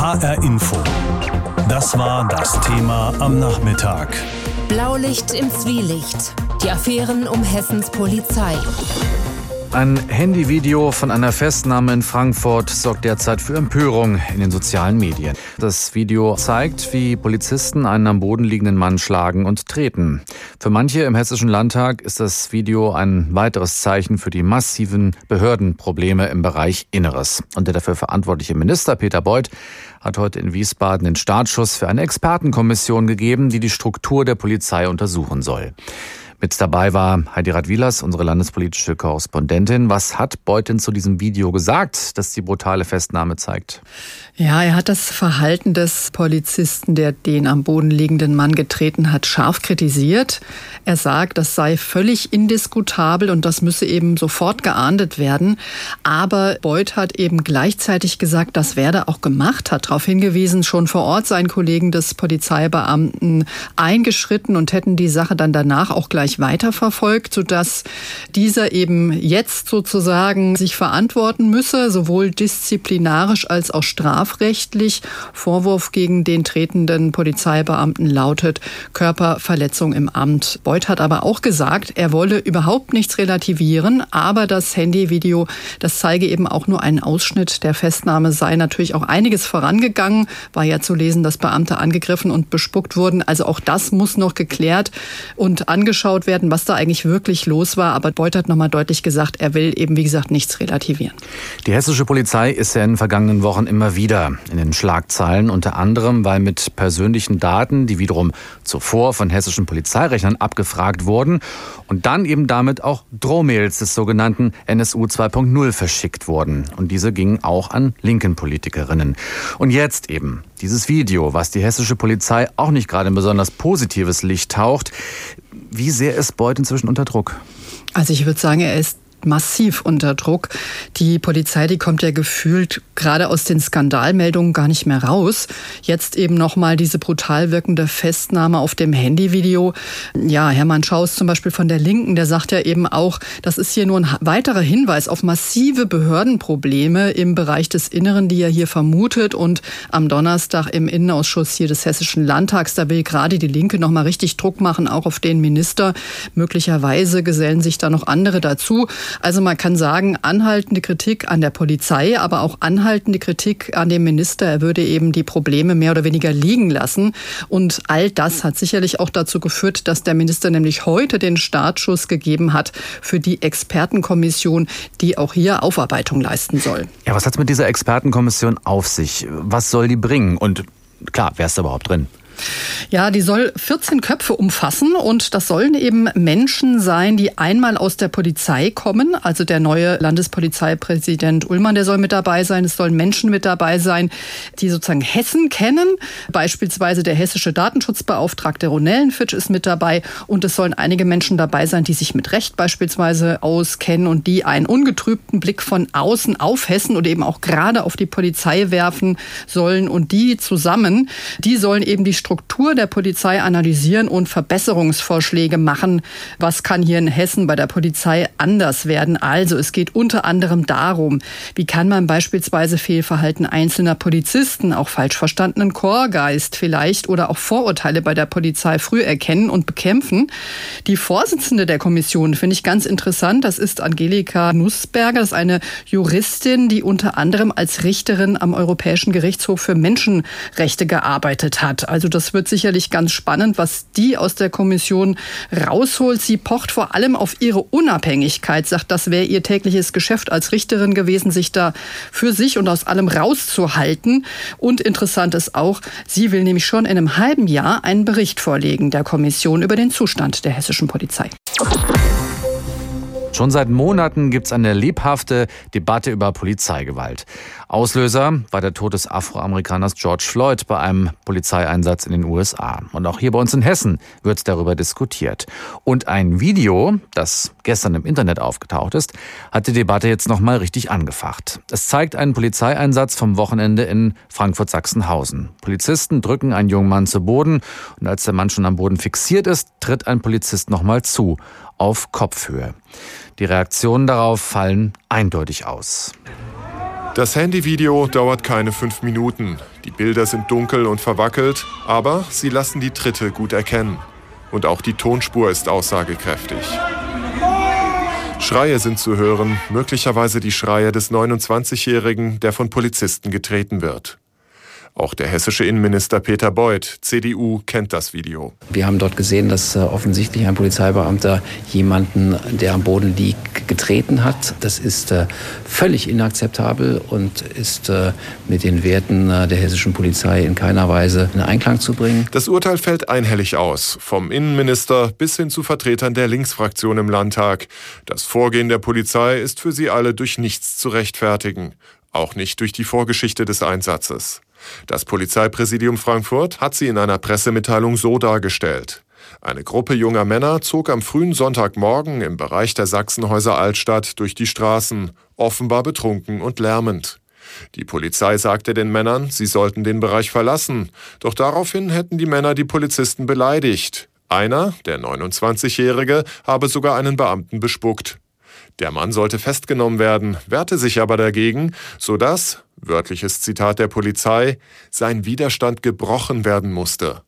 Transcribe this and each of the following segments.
HR Info. Das war das Thema am Nachmittag. Blaulicht im Zwielicht. Die Affären um Hessens Polizei. Ein Handyvideo von einer Festnahme in Frankfurt sorgt derzeit für Empörung in den sozialen Medien. Das Video zeigt, wie Polizisten einen am Boden liegenden Mann schlagen und treten. Für manche im Hessischen Landtag ist das Video ein weiteres Zeichen für die massiven Behördenprobleme im Bereich Inneres. Und der dafür verantwortliche Minister Peter Beuth hat heute in Wiesbaden den Startschuss für eine Expertenkommission gegeben, die die Struktur der Polizei untersuchen soll. Mit dabei war Heidi Radwilas, unsere landespolitische Korrespondentin. Was hat Beuth denn zu diesem Video gesagt, das die brutale Festnahme zeigt? Ja, er hat das Verhalten des Polizisten, der den am Boden liegenden Mann getreten hat, scharf kritisiert. Er sagt, das sei völlig indiskutabel und das müsse eben sofort geahndet werden. Aber Beuth hat eben gleichzeitig gesagt, das werde auch gemacht, hat darauf hingewiesen, schon vor Ort seien Kollegen des Polizeibeamten eingeschritten und hätten die Sache dann danach auch gleich weiterverfolgt, sodass dieser eben jetzt sozusagen sich verantworten müsse, sowohl disziplinarisch als auch strafrechtlich. Vorwurf gegen den tretenden Polizeibeamten lautet Körperverletzung im Amt. Beuth hat aber auch gesagt, er wolle überhaupt nichts relativieren, aber das Handyvideo, das zeige eben auch nur einen Ausschnitt der Festnahme, sei natürlich auch einiges vorangegangen. War ja zu lesen, dass Beamte angegriffen und bespuckt wurden. Also auch das muss noch geklärt und angeschaut werden, was da eigentlich wirklich los war. Aber Beuth hat nochmal deutlich gesagt, er will eben, wie gesagt, nichts relativieren. Die hessische Polizei ist ja in den vergangenen Wochen immer wieder in den Schlagzeilen, unter anderem, weil mit persönlichen Daten, die wiederum zuvor von hessischen Polizeirechnern abgefragt wurden und dann eben damit auch Drohmails des sogenannten NSU 2.0 verschickt wurden. Und diese gingen auch an linken Politikerinnen. Und jetzt eben dieses Video, was die hessische Polizei auch nicht gerade in besonders positives Licht taucht. Wie sehr ist Beuth inzwischen unter Druck? Also ich würde sagen, er ist massiv unter Druck. Die Polizei, die kommt ja gefühlt gerade aus den Skandalmeldungen gar nicht mehr raus. Jetzt eben nochmal diese brutal wirkende Festnahme auf dem Handyvideo. Ja, Hermann Schaus zum Beispiel von der Linken, der sagt ja eben auch, das ist hier nur ein weiterer Hinweis auf massive Behördenprobleme im Bereich des Inneren, die er hier vermutet. Und am Donnerstag im Innenausschuss hier des Hessischen Landtags, da will gerade die Linke nochmal richtig Druck machen, auch auf den Minister. Möglicherweise gesellen sich da noch andere dazu. Also man kann sagen, anhaltende Kritik an der Polizei, aber auch anhaltende Kritik an dem Minister. Er würde eben die Probleme mehr oder weniger liegen lassen. Und all das hat sicherlich auch dazu geführt, dass der Minister nämlich heute den Startschuss gegeben hat für die Expertenkommission, die auch hier Aufarbeitung leisten soll. Ja, was hat es mit dieser Expertenkommission auf sich? Was soll die bringen? Und klar, wer ist da überhaupt drin? Ja, die soll 14 Köpfe umfassen und das sollen eben Menschen sein, die einmal aus der Polizei kommen. Also der neue Landespolizeipräsident Ullmann, der soll mit dabei sein. Es sollen Menschen mit dabei sein, die sozusagen Hessen kennen. Beispielsweise der hessische Datenschutzbeauftragte Ronellenfitsch ist mit dabei und es sollen einige Menschen dabei sein, die sich mit Recht beispielsweise auskennen und die einen ungetrübten Blick von außen auf Hessen oder eben auch gerade auf die Polizei werfen sollen und die zusammen, die sollen eben die Struktur der Polizei analysieren und Verbesserungsvorschläge machen. Was kann hier in Hessen bei der Polizei anders werden? Also es geht unter anderem darum, wie kann man beispielsweise Fehlverhalten einzelner Polizisten, auch falsch verstandenen Chorgeist vielleicht oder auch Vorurteile bei der Polizei früh erkennen und bekämpfen. Die Vorsitzende der Kommission finde ich ganz interessant. Das ist Angelika Nussberger. Das ist eine Juristin, die unter anderem als Richterin am Europäischen Gerichtshof für Menschenrechte gearbeitet hat. Also das wird sicherlich ganz spannend, was die aus der Kommission rausholt. Sie pocht vor allem auf ihre Unabhängigkeit, sagt, das wäre ihr tägliches Geschäft als Richterin gewesen, sich da für sich und aus allem rauszuhalten. Und interessant ist auch, sie will nämlich schon in einem halben Jahr einen Bericht vorlegen der Kommission über den Zustand der hessischen Polizei. Schon seit Monaten gibt es eine lebhafte Debatte über Polizeigewalt. Auslöser war der Tod des Afroamerikaners George Floyd bei einem Polizeieinsatz in den USA. Und auch hier bei uns in Hessen wird darüber diskutiert. Und ein Video, das gestern im Internet aufgetaucht ist, hat die Debatte jetzt nochmal richtig angefacht. Es zeigt einen Polizeieinsatz vom Wochenende in Frankfurt-Sachsenhausen. Polizisten drücken einen jungen Mann zu Boden und als der Mann schon am Boden fixiert ist, tritt ein Polizist nochmal zu, auf Kopfhöhe. Die Reaktionen darauf fallen eindeutig aus. Das Handyvideo dauert keine fünf Minuten. Die Bilder sind dunkel und verwackelt, aber sie lassen die Tritte gut erkennen. Und auch die Tonspur ist aussagekräftig. Schreie sind zu hören, möglicherweise die Schreie des 29-Jährigen, der von Polizisten getreten wird. Auch der hessische Innenminister Peter Beuth, CDU, kennt das Video. Wir haben dort gesehen, dass äh, offensichtlich ein Polizeibeamter jemanden, der am Boden liegt, getreten hat. Das ist äh, völlig inakzeptabel und ist äh, mit den Werten der hessischen Polizei in keiner Weise in Einklang zu bringen. Das Urteil fällt einhellig aus, vom Innenminister bis hin zu Vertretern der Linksfraktion im Landtag. Das Vorgehen der Polizei ist für sie alle durch nichts zu rechtfertigen, auch nicht durch die Vorgeschichte des Einsatzes. Das Polizeipräsidium Frankfurt hat sie in einer Pressemitteilung so dargestellt. Eine Gruppe junger Männer zog am frühen Sonntagmorgen im Bereich der Sachsenhäuser Altstadt durch die Straßen, offenbar betrunken und lärmend. Die Polizei sagte den Männern, sie sollten den Bereich verlassen, doch daraufhin hätten die Männer die Polizisten beleidigt. Einer, der 29-Jährige, habe sogar einen Beamten bespuckt. Der Mann sollte festgenommen werden, wehrte sich aber dagegen, sodass, wörtliches Zitat der Polizei, sein Widerstand gebrochen werden musste.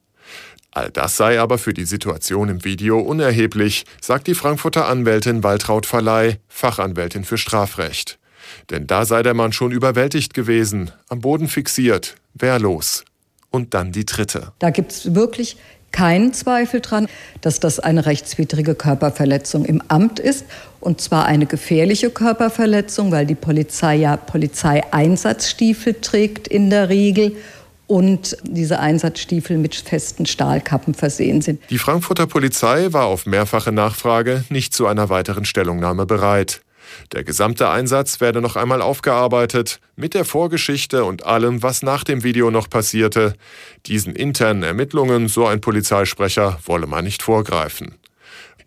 All das sei aber für die Situation im Video unerheblich, sagt die Frankfurter Anwältin Waltraud Verleih, Fachanwältin für Strafrecht. Denn da sei der Mann schon überwältigt gewesen, am Boden fixiert, wehrlos. Und dann die dritte. Da gibt es wirklich keinen Zweifel dran, dass das eine rechtswidrige Körperverletzung im Amt ist. Und zwar eine gefährliche Körperverletzung, weil die Polizei ja Polizeieinsatzstiefel trägt in der Regel und diese Einsatzstiefel mit festen Stahlkappen versehen sind. Die Frankfurter Polizei war auf mehrfache Nachfrage nicht zu einer weiteren Stellungnahme bereit. Der gesamte Einsatz werde noch einmal aufgearbeitet, mit der Vorgeschichte und allem, was nach dem Video noch passierte. Diesen internen Ermittlungen, so ein Polizeisprecher, wolle man nicht vorgreifen.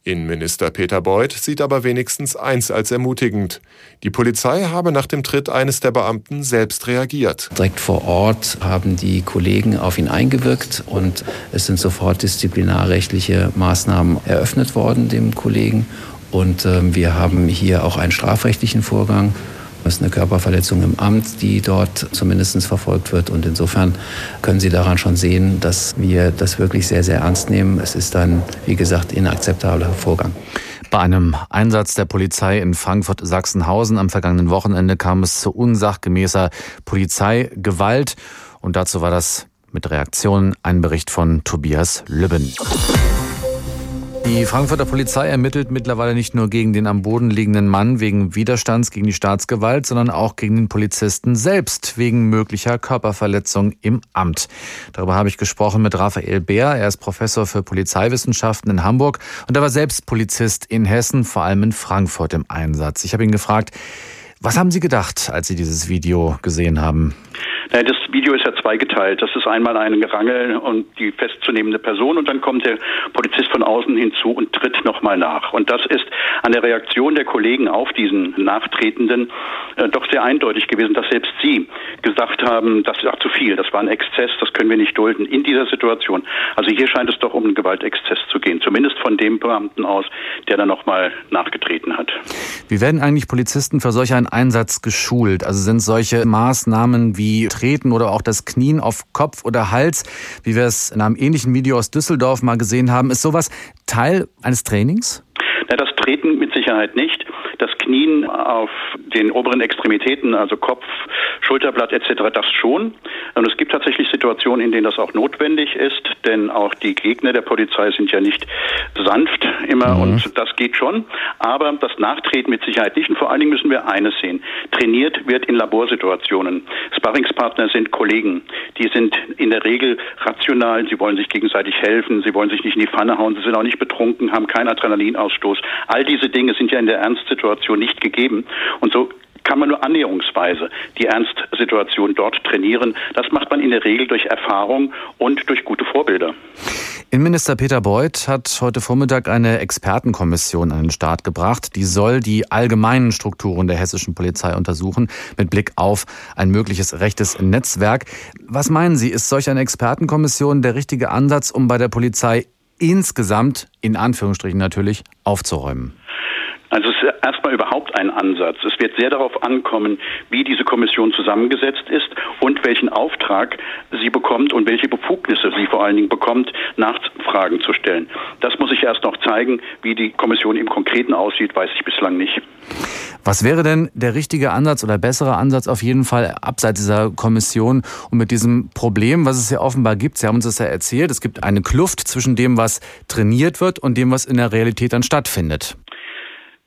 Innenminister Peter Beuth sieht aber wenigstens eins als ermutigend. Die Polizei habe nach dem Tritt eines der Beamten selbst reagiert. Direkt vor Ort haben die Kollegen auf ihn eingewirkt und es sind sofort disziplinarrechtliche Maßnahmen eröffnet worden dem Kollegen. Und äh, wir haben hier auch einen strafrechtlichen Vorgang. Das ist eine Körperverletzung im Amt, die dort zumindest verfolgt wird. Und insofern können Sie daran schon sehen, dass wir das wirklich sehr, sehr ernst nehmen. Es ist ein, wie gesagt, inakzeptabler Vorgang. Bei einem Einsatz der Polizei in Frankfurt-Sachsenhausen am vergangenen Wochenende kam es zu unsachgemäßer Polizeigewalt. Und dazu war das mit Reaktionen ein Bericht von Tobias Lübben. Die Frankfurter Polizei ermittelt mittlerweile nicht nur gegen den am Boden liegenden Mann wegen Widerstands gegen die Staatsgewalt, sondern auch gegen den Polizisten selbst wegen möglicher Körperverletzung im Amt. Darüber habe ich gesprochen mit Raphael Bär. Er ist Professor für Polizeiwissenschaften in Hamburg und er war selbst Polizist in Hessen, vor allem in Frankfurt im Einsatz. Ich habe ihn gefragt, was haben Sie gedacht, als Sie dieses Video gesehen haben? Das Video ist ja zweigeteilt. Das ist einmal ein Gerangel und die festzunehmende Person und dann kommt der Polizist von außen hinzu und tritt nochmal nach. Und das ist an der Reaktion der Kollegen auf diesen Nachtretenden äh, doch sehr eindeutig gewesen, dass selbst sie gesagt haben, das ist auch zu viel, das war ein Exzess, das können wir nicht dulden in dieser Situation. Also hier scheint es doch um einen Gewaltexzess zu gehen, zumindest von dem Beamten aus, der dann nochmal nachgetreten hat. Wie werden eigentlich Polizisten für solch einen Einsatz geschult? Also sind solche Maßnahmen wie Treten oder auch das Knien auf Kopf oder Hals, wie wir es in einem ähnlichen Video aus Düsseldorf mal gesehen haben, ist sowas Teil eines Trainings? Na, das Treten mit Sicherheit nicht. Das Knien auf den oberen Extremitäten, also Kopf, Schulterblatt etc., das schon. Und es gibt tatsächlich Situationen, in denen das auch notwendig ist, denn auch die Gegner der Polizei sind ja nicht sanft immer mhm. und das geht schon. Aber das Nachtreten mit Sicherheit nicht. Und vor allen Dingen müssen wir eines sehen. Trainiert wird in Laborsituationen. Sparringspartner sind Kollegen. Die sind in der Regel rational. Sie wollen sich gegenseitig helfen. Sie wollen sich nicht in die Pfanne hauen. Sie sind auch nicht betrunken, haben keinen Adrenalinausstoß. All diese Dinge sind ja in der Ernstsituation nicht gegeben. Und so kann man nur annäherungsweise die Ernstsituation dort trainieren. Das macht man in der Regel durch Erfahrung und durch gute Vorbilder. Innenminister Peter Beuth hat heute Vormittag eine Expertenkommission an den Start gebracht. Die soll die allgemeinen Strukturen der hessischen Polizei untersuchen mit Blick auf ein mögliches rechtes Netzwerk. Was meinen Sie, ist solch eine Expertenkommission der richtige Ansatz, um bei der Polizei insgesamt, in Anführungsstrichen natürlich, aufzuräumen? Also es ist erstmal überhaupt ein Ansatz. Es wird sehr darauf ankommen, wie diese Kommission zusammengesetzt ist und welchen Auftrag sie bekommt und welche Befugnisse sie vor allen Dingen bekommt, Nachfragen zu stellen. Das muss ich erst noch zeigen. Wie die Kommission im Konkreten aussieht, weiß ich bislang nicht. Was wäre denn der richtige Ansatz oder bessere Ansatz auf jeden Fall abseits dieser Kommission und mit diesem Problem, was es ja offenbar gibt? Sie haben uns das ja erzählt. Es gibt eine Kluft zwischen dem, was trainiert wird und dem, was in der Realität dann stattfindet.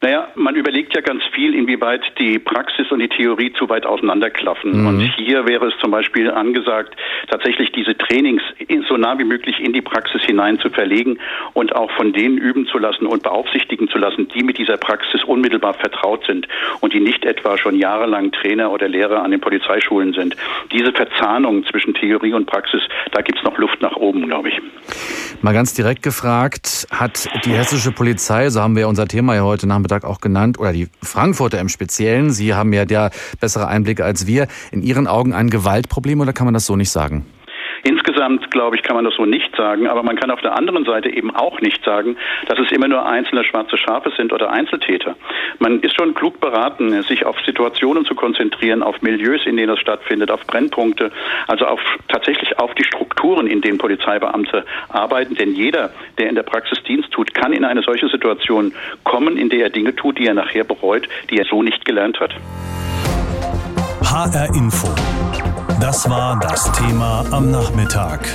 Naja, man überlegt ja ganz viel, inwieweit die Praxis und die Theorie zu weit auseinanderklaffen. Mhm. Und hier wäre es zum Beispiel angesagt, tatsächlich diese Trainings so nah wie möglich in die Praxis hinein zu verlegen und auch von denen üben zu lassen und beaufsichtigen zu lassen, die mit dieser Praxis unmittelbar vertraut sind und die nicht etwa schon jahrelang Trainer oder Lehrer an den Polizeischulen sind. Diese Verzahnung zwischen Theorie und Praxis, da gibt es noch Luft nach oben, glaube ich. Mal ganz direkt gefragt, hat die hessische Polizei, so haben wir unser Thema ja heute Nachmittag Nachmittag auch genannt, oder die Frankfurter im Speziellen. Sie haben ja der bessere Einblicke als wir. In Ihren Augen ein Gewaltproblem oder kann man das so nicht sagen? Insgesamt, glaube ich, kann man das so nicht sagen, aber man kann auf der anderen Seite eben auch nicht sagen, dass es immer nur einzelne schwarze Schafe sind oder Einzeltäter. Man ist schon klug beraten, sich auf Situationen zu konzentrieren, auf Milieus, in denen das stattfindet, auf Brennpunkte, also auf tatsächlich auf die Strukturen, in denen Polizeibeamte arbeiten. Denn jeder, der in der Praxis Dienst tut, kann in eine solche Situation kommen, in der er Dinge tut, die er nachher bereut, die er so nicht gelernt hat. HR Info. Das war das Thema am Nachmittag.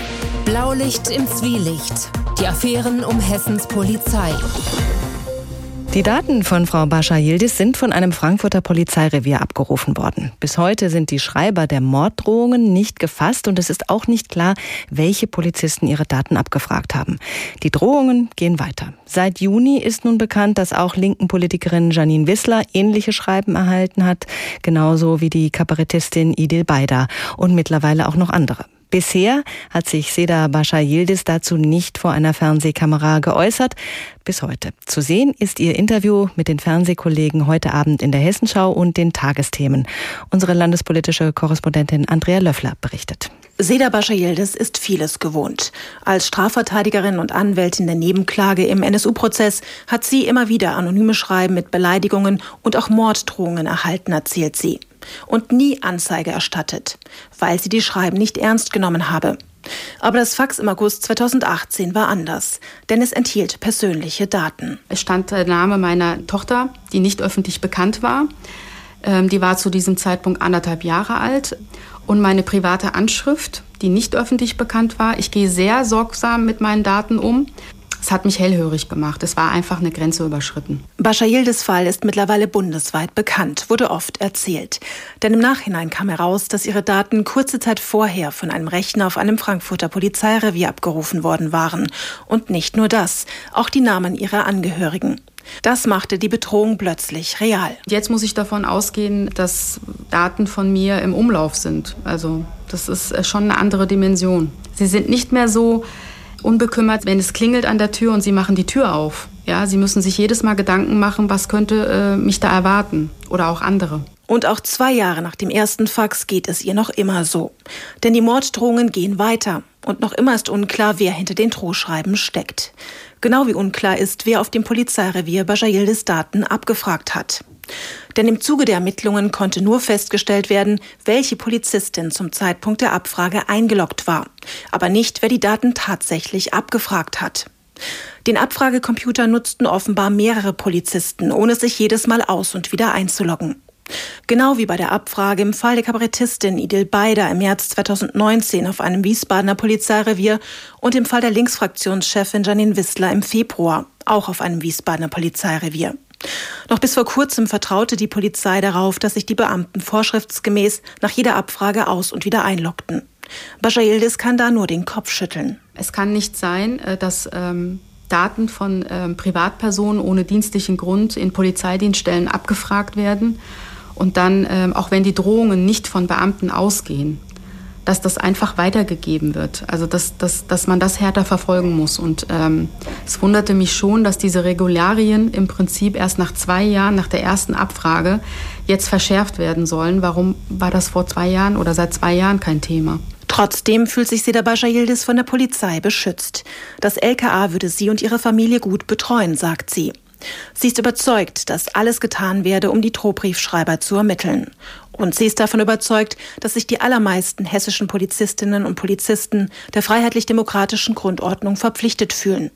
Blaulicht im Zwielicht. Die Affären um Hessens Polizei. Die Daten von Frau Bascha Yildiz sind von einem Frankfurter Polizeirevier abgerufen worden. Bis heute sind die Schreiber der Morddrohungen nicht gefasst und es ist auch nicht klar, welche Polizisten ihre Daten abgefragt haben. Die Drohungen gehen weiter. Seit Juni ist nun bekannt, dass auch linken Politikerin Janine Wissler ähnliche Schreiben erhalten hat, genauso wie die Kabarettistin Idil Beider und mittlerweile auch noch andere. Bisher hat sich Seda Bascha Yildiz dazu nicht vor einer Fernsehkamera geäußert. Bis heute. Zu sehen ist ihr Interview mit den Fernsehkollegen heute Abend in der Hessenschau und den Tagesthemen. Unsere landespolitische Korrespondentin Andrea Löffler berichtet. Seda Bascha Yildiz ist vieles gewohnt. Als Strafverteidigerin und Anwältin der Nebenklage im NSU-Prozess hat sie immer wieder anonyme Schreiben mit Beleidigungen und auch Morddrohungen erhalten, erzählt sie und nie Anzeige erstattet, weil sie die Schreiben nicht ernst genommen habe. Aber das Fax im August 2018 war anders, denn es enthielt persönliche Daten. Es stand der Name meiner Tochter, die nicht öffentlich bekannt war. Ähm, die war zu diesem Zeitpunkt anderthalb Jahre alt. Und meine private Anschrift, die nicht öffentlich bekannt war. Ich gehe sehr sorgsam mit meinen Daten um. Es hat mich hellhörig gemacht. Es war einfach eine Grenze überschritten. Bashayildes Fall ist mittlerweile bundesweit bekannt, wurde oft erzählt. Denn im Nachhinein kam heraus, dass ihre Daten kurze Zeit vorher von einem Rechner auf einem Frankfurter Polizeirevier abgerufen worden waren. Und nicht nur das, auch die Namen ihrer Angehörigen. Das machte die Bedrohung plötzlich real. Jetzt muss ich davon ausgehen, dass Daten von mir im Umlauf sind. Also das ist schon eine andere Dimension. Sie sind nicht mehr so unbekümmert, wenn es klingelt an der Tür und sie machen die Tür auf. Ja, sie müssen sich jedes Mal Gedanken machen, was könnte äh, mich da erwarten oder auch andere. Und auch zwei Jahre nach dem ersten Fax geht es ihr noch immer so. Denn die Morddrohungen gehen weiter. Und noch immer ist unklar, wer hinter den Drohschreiben steckt. Genau wie unklar ist, wer auf dem Polizeirevier Bajayildes Daten abgefragt hat. Denn im Zuge der Ermittlungen konnte nur festgestellt werden, welche Polizistin zum Zeitpunkt der Abfrage eingeloggt war, aber nicht, wer die Daten tatsächlich abgefragt hat. Den Abfragecomputer nutzten offenbar mehrere Polizisten, ohne sich jedes Mal aus und wieder einzuloggen. Genau wie bei der Abfrage im Fall der Kabarettistin Idil Beider im März 2019 auf einem Wiesbadener Polizeirevier und im Fall der Linksfraktionschefin Janine Wissler im Februar, auch auf einem Wiesbadener Polizeirevier. Noch bis vor kurzem vertraute die Polizei darauf, dass sich die Beamten vorschriftsgemäß nach jeder Abfrage aus und wieder einloggten. Bajaildis kann da nur den Kopf schütteln. Es kann nicht sein, äh, dass ähm, Daten von ähm, Privatpersonen ohne dienstlichen Grund in Polizeidienststellen abgefragt werden und dann, ähm, auch wenn die Drohungen nicht von Beamten ausgehen, dass das einfach weitergegeben wird. Also dass, dass, dass man das härter verfolgen muss. Und ähm, es wunderte mich schon, dass diese Regularien im Prinzip erst nach zwei Jahren, nach der ersten Abfrage, jetzt verschärft werden sollen. Warum war das vor zwei Jahren oder seit zwei Jahren kein Thema? Trotzdem fühlt sich Seda Bajayildis von der Polizei beschützt. Das LKA würde sie und ihre Familie gut betreuen, sagt sie. Sie ist überzeugt, dass alles getan werde, um die Drohbriefschreiber zu ermitteln. Und sie ist davon überzeugt, dass sich die allermeisten hessischen Polizistinnen und Polizisten der freiheitlich-demokratischen Grundordnung verpflichtet fühlen.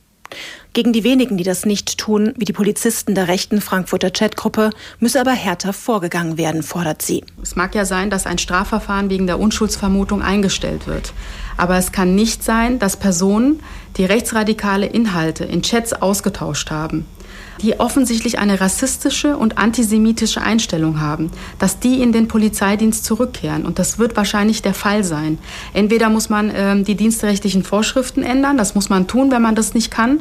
Gegen die wenigen, die das nicht tun, wie die Polizisten der rechten Frankfurter Chatgruppe, müsse aber härter vorgegangen werden, fordert sie. Es mag ja sein, dass ein Strafverfahren wegen der Unschuldsvermutung eingestellt wird. Aber es kann nicht sein, dass Personen, die rechtsradikale Inhalte in Chats ausgetauscht haben, die offensichtlich eine rassistische und antisemitische Einstellung haben, dass die in den Polizeidienst zurückkehren. Und das wird wahrscheinlich der Fall sein. Entweder muss man ähm, die dienstrechtlichen Vorschriften ändern, das muss man tun, wenn man das nicht kann.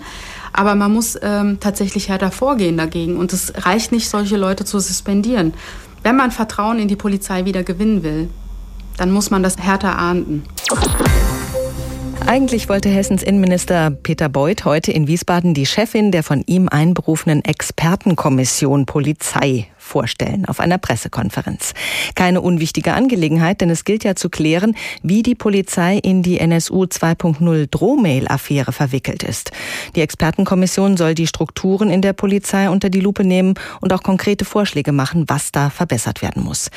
Aber man muss ähm, tatsächlich härter vorgehen dagegen. Und es reicht nicht, solche Leute zu suspendieren. Wenn man Vertrauen in die Polizei wieder gewinnen will, dann muss man das härter ahnden. Eigentlich wollte Hessens Innenminister Peter Beuth heute in Wiesbaden die Chefin der von ihm einberufenen Expertenkommission Polizei vorstellen auf einer Pressekonferenz. Keine unwichtige Angelegenheit, denn es gilt ja zu klären, wie die Polizei in die NSU 2.0 Drohmail-Affäre verwickelt ist. Die Expertenkommission soll die Strukturen in der Polizei unter die Lupe nehmen und auch konkrete Vorschläge machen, was da verbessert werden muss.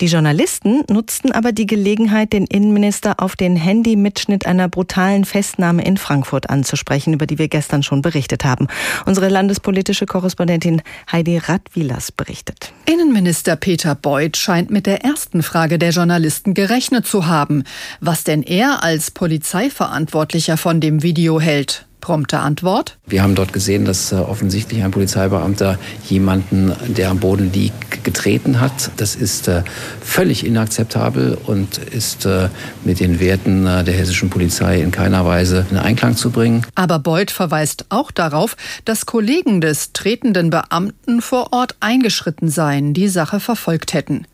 Die Journalisten nutzten aber die Gelegenheit, den Innenminister auf den Handymitschnitt einer brutalen Festnahme in Frankfurt anzusprechen, über die wir gestern schon berichtet haben. Unsere landespolitische Korrespondentin Heidi Radwilas berichtet berichtet. Innenminister Peter Beuth scheint mit der ersten Frage der Journalisten gerechnet zu haben, was denn er als Polizeiverantwortlicher von dem Video hält. Prompte Antwort. Wir haben dort gesehen, dass äh, offensichtlich ein Polizeibeamter jemanden, der am Boden liegt, getreten hat. Das ist äh, völlig inakzeptabel und ist äh, mit den Werten der hessischen Polizei in keiner Weise in Einklang zu bringen. Aber Beuth verweist auch darauf, dass Kollegen des tretenden Beamten vor Ort eingeschritten seien, die Sache verfolgt hätten.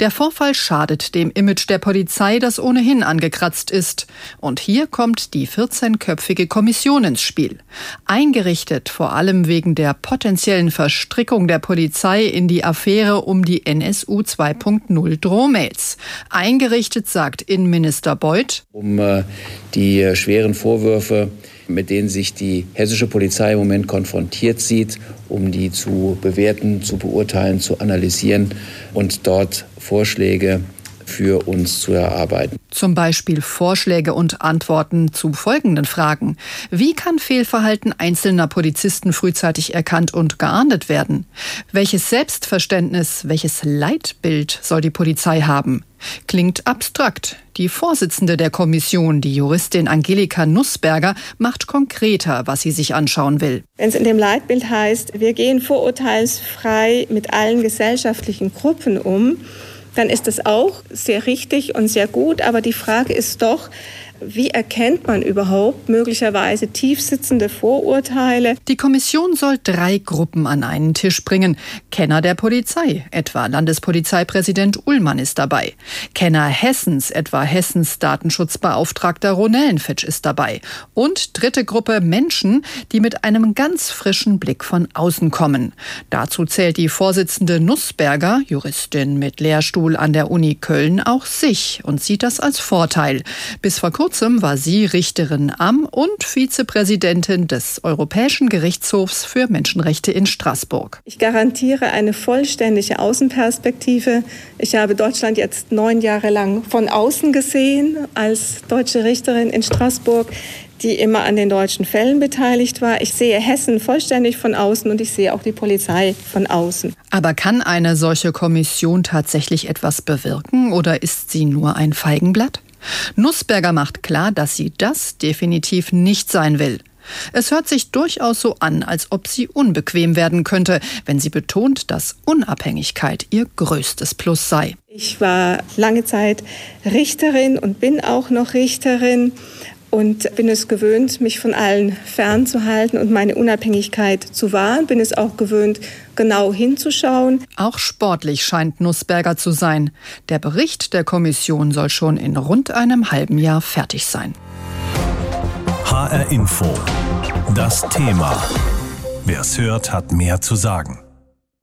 Der Vorfall schadet dem Image der Polizei, das ohnehin angekratzt ist. Und hier kommt die 14-köpfige Kommission ins Spiel. Eingerichtet vor allem wegen der potenziellen Verstrickung der Polizei in die Affäre um die NSU 2.0 Drohmails. Eingerichtet, sagt Innenminister Beuth. Um äh, die äh, schweren Vorwürfe mit denen sich die hessische Polizei im Moment konfrontiert sieht, um die zu bewerten, zu beurteilen, zu analysieren und dort Vorschläge für uns zu erarbeiten. Zum Beispiel Vorschläge und Antworten zu folgenden Fragen. Wie kann Fehlverhalten einzelner Polizisten frühzeitig erkannt und geahndet werden? Welches Selbstverständnis, welches Leitbild soll die Polizei haben? Klingt abstrakt. Die Vorsitzende der Kommission, die Juristin Angelika Nussberger, macht konkreter, was sie sich anschauen will. Wenn es in dem Leitbild heißt, wir gehen vorurteilsfrei mit allen gesellschaftlichen Gruppen um, dann ist das auch sehr richtig und sehr gut. Aber die Frage ist doch, wie erkennt man überhaupt möglicherweise tiefsitzende Vorurteile? Die Kommission soll drei Gruppen an einen Tisch bringen. Kenner der Polizei, etwa Landespolizeipräsident Ullmann ist dabei. Kenner Hessens, etwa Hessens Datenschutzbeauftragter Ronellenfitsch ist dabei. Und dritte Gruppe Menschen, die mit einem ganz frischen Blick von außen kommen. Dazu zählt die Vorsitzende Nussberger, Juristin mit Lehrstuhl an der Uni Köln, auch sich und sieht das als Vorteil. Bis vor kurzem war sie Richterin am und Vizepräsidentin des Europäischen Gerichtshofs für Menschenrechte in Straßburg. Ich garantiere eine vollständige Außenperspektive. Ich habe Deutschland jetzt neun Jahre lang von außen gesehen als deutsche Richterin in Straßburg die immer an den deutschen Fällen beteiligt war. Ich sehe Hessen vollständig von außen und ich sehe auch die Polizei von außen. Aber kann eine solche Kommission tatsächlich etwas bewirken oder ist sie nur ein Feigenblatt? Nussberger macht klar, dass sie das definitiv nicht sein will. Es hört sich durchaus so an, als ob sie unbequem werden könnte, wenn sie betont, dass Unabhängigkeit ihr größtes Plus sei. Ich war lange Zeit Richterin und bin auch noch Richterin und bin es gewöhnt, mich von allen fernzuhalten und meine Unabhängigkeit zu wahren. Bin es auch gewöhnt, genau hinzuschauen. Auch sportlich scheint Nussberger zu sein. Der Bericht der Kommission soll schon in rund einem halben Jahr fertig sein. HR Info. Das Thema. Wer es hört, hat mehr zu sagen.